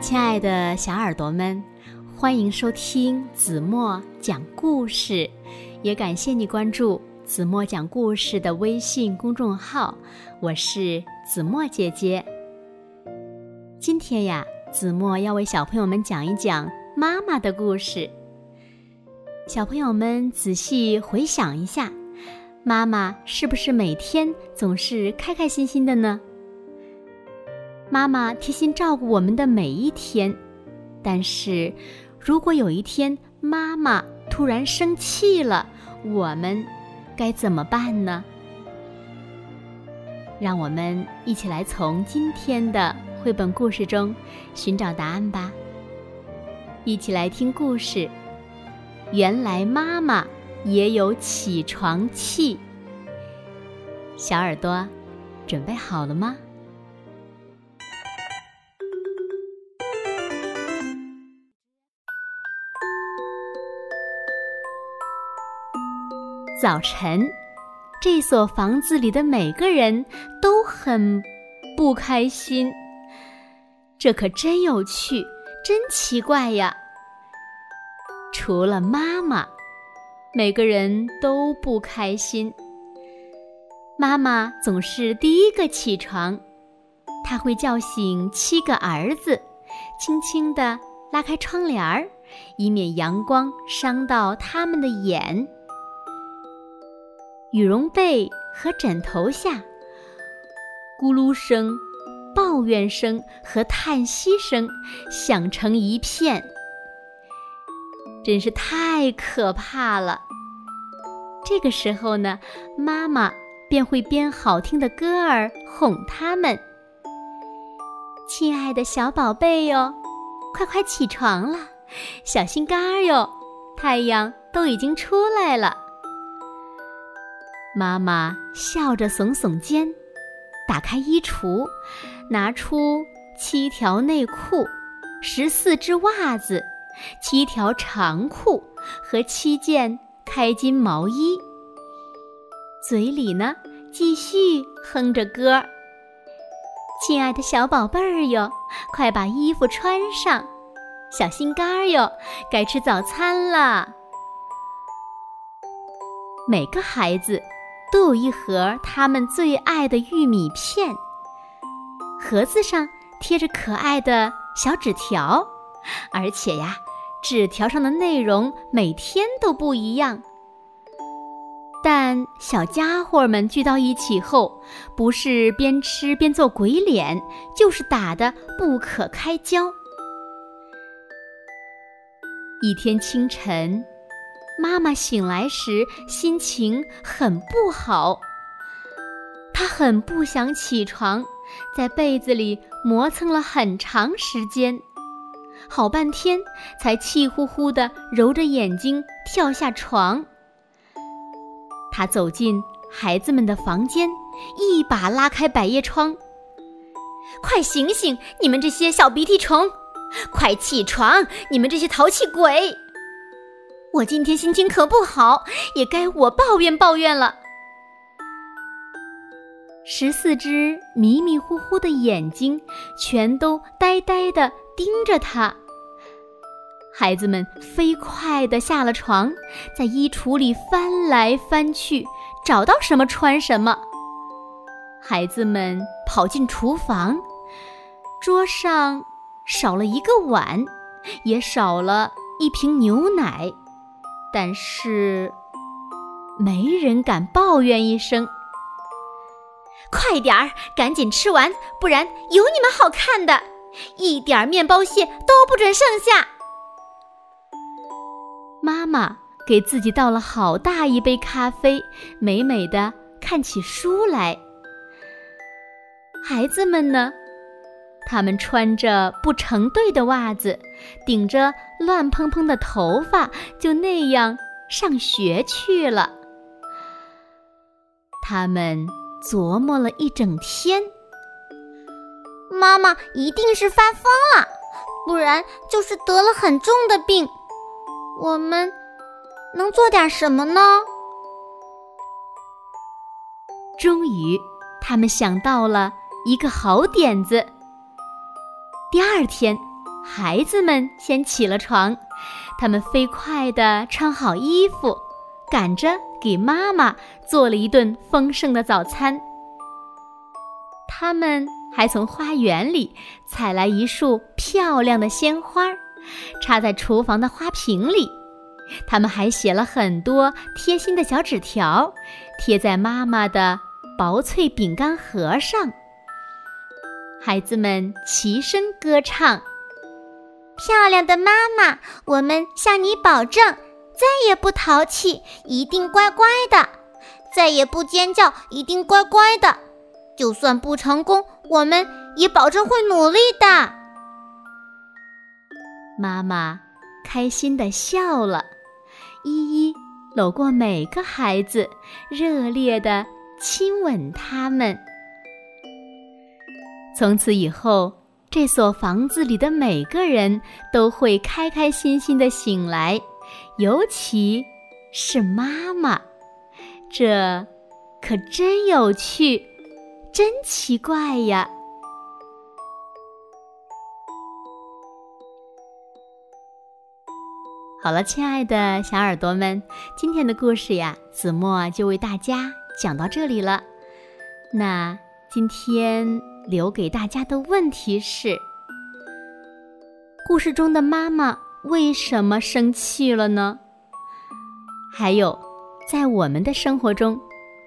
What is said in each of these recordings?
亲爱的小耳朵们，欢迎收听子墨讲故事，也感谢你关注子墨讲故事的微信公众号。我是子墨姐姐。今天呀，子墨要为小朋友们讲一讲妈妈的故事。小朋友们仔细回想一下，妈妈是不是每天总是开开心心的呢？妈妈贴心照顾我们的每一天，但是，如果有一天妈妈突然生气了，我们该怎么办呢？让我们一起来从今天的绘本故事中寻找答案吧。一起来听故事。原来妈妈也有起床气。小耳朵，准备好了吗？早晨，这所房子里的每个人都很不开心。这可真有趣，真奇怪呀！除了妈妈，每个人都不开心。妈妈总是第一个起床，她会叫醒七个儿子，轻轻地拉开窗帘儿，以免阳光伤到他们的眼。羽绒被和枕头下，咕噜声、抱怨声和叹息声响成一片，真是太可怕了。这个时候呢，妈妈便会编好听的歌儿哄他们：“亲爱的小宝贝哟，快快起床了！小心肝儿哟，太阳都已经出来了。”妈妈笑着耸耸肩，打开衣橱，拿出七条内裤、十四只袜子、七条长裤和七件开襟毛衣，嘴里呢继续哼着歌儿：“亲爱的小宝贝儿哟，快把衣服穿上，小心肝儿哟，该吃早餐了。”每个孩子。都有一盒他们最爱的玉米片，盒子上贴着可爱的小纸条，而且呀，纸条上的内容每天都不一样。但小家伙们聚到一起后，不是边吃边做鬼脸，就是打得不可开交。一天清晨。妈妈醒来时心情很不好，她很不想起床，在被子里磨蹭了很长时间，好半天才气呼呼地揉着眼睛跳下床。她走进孩子们的房间，一把拉开百叶窗：“快醒醒，你们这些小鼻涕虫！快起床，你们这些淘气鬼！”我今天心情可不好，也该我抱怨抱怨了。十四只迷迷糊糊的眼睛全都呆呆的盯着他。孩子们飞快的下了床，在衣橱里翻来翻去，找到什么穿什么。孩子们跑进厨房，桌上少了一个碗，也少了一瓶牛奶。但是，没人敢抱怨一声。快点儿，赶紧吃完，不然有你们好看的！一点面包屑都不准剩下。妈妈给自己倒了好大一杯咖啡，美美的看起书来。孩子们呢？他们穿着不成对的袜子，顶着乱蓬蓬的头发，就那样上学去了。他们琢磨了一整天，妈妈一定是发疯了，不然就是得了很重的病。我们能做点什么呢？终于，他们想到了一个好点子。第二天，孩子们先起了床，他们飞快地穿好衣服，赶着给妈妈做了一顿丰盛的早餐。他们还从花园里采来一束漂亮的鲜花，插在厨房的花瓶里。他们还写了很多贴心的小纸条，贴在妈妈的薄脆饼干盒上。孩子们齐声歌唱：“漂亮的妈妈，我们向你保证，再也不淘气，一定乖乖的；再也不尖叫，一定乖乖的。”就算不成功，我们也保证会努力的。妈妈开心的笑了，依依搂过每个孩子，热烈的亲吻他们。从此以后，这所房子里的每个人都会开开心心的醒来，尤其是妈妈。这可真有趣。真奇怪呀！好了，亲爱的小耳朵们，今天的故事呀，子墨就为大家讲到这里了。那今天留给大家的问题是：故事中的妈妈为什么生气了呢？还有，在我们的生活中，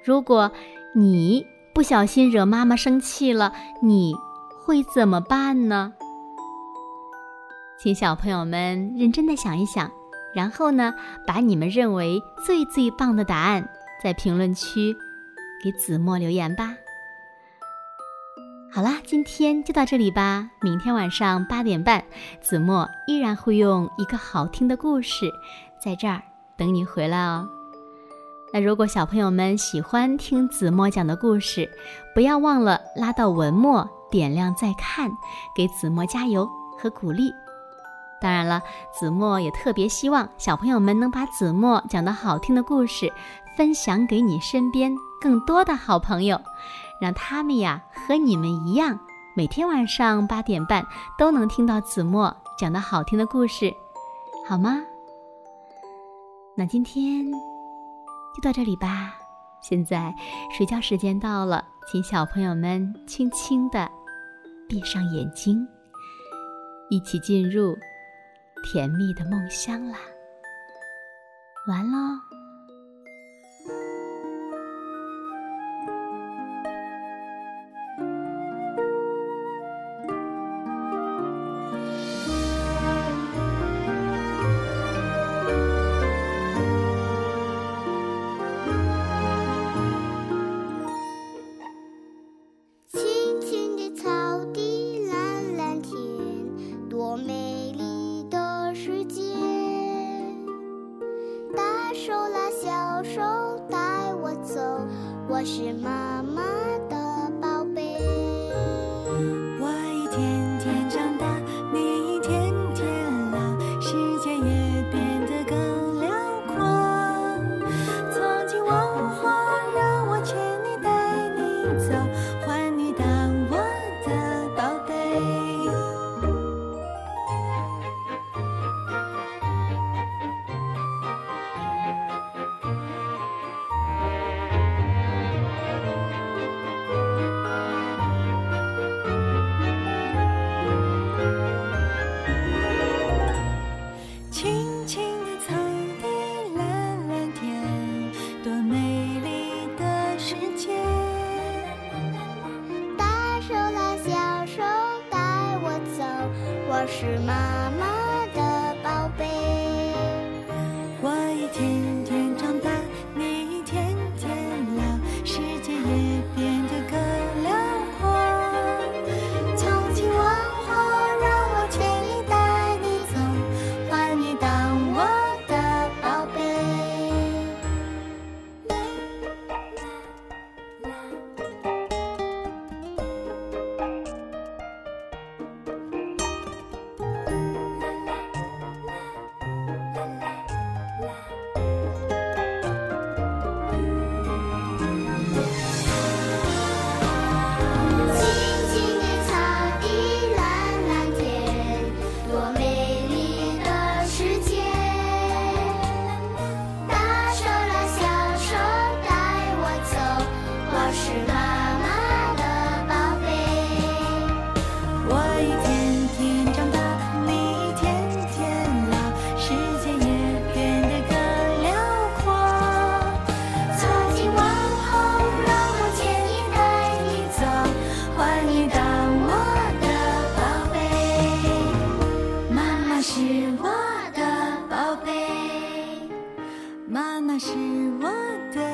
如果你……不小心惹妈妈生气了，你会怎么办呢？请小朋友们认真的想一想，然后呢，把你们认为最最棒的答案在评论区给子墨留言吧。好啦，今天就到这里吧。明天晚上八点半，子墨依然会用一个好听的故事在这儿等你回来哦。那如果小朋友们喜欢听子墨讲的故事，不要忘了拉到文末点亮再看，给子墨加油和鼓励。当然了，子墨也特别希望小朋友们能把子墨讲的好听的故事分享给你身边更多的好朋友，让他们呀和你们一样，每天晚上八点半都能听到子墨讲的好听的故事，好吗？那今天。就到这里吧，现在睡觉时间到了，请小朋友们轻轻的闭上眼睛，一起进入甜蜜的梦乡啦。完喽。是妈妈。是妈妈。妈妈是我的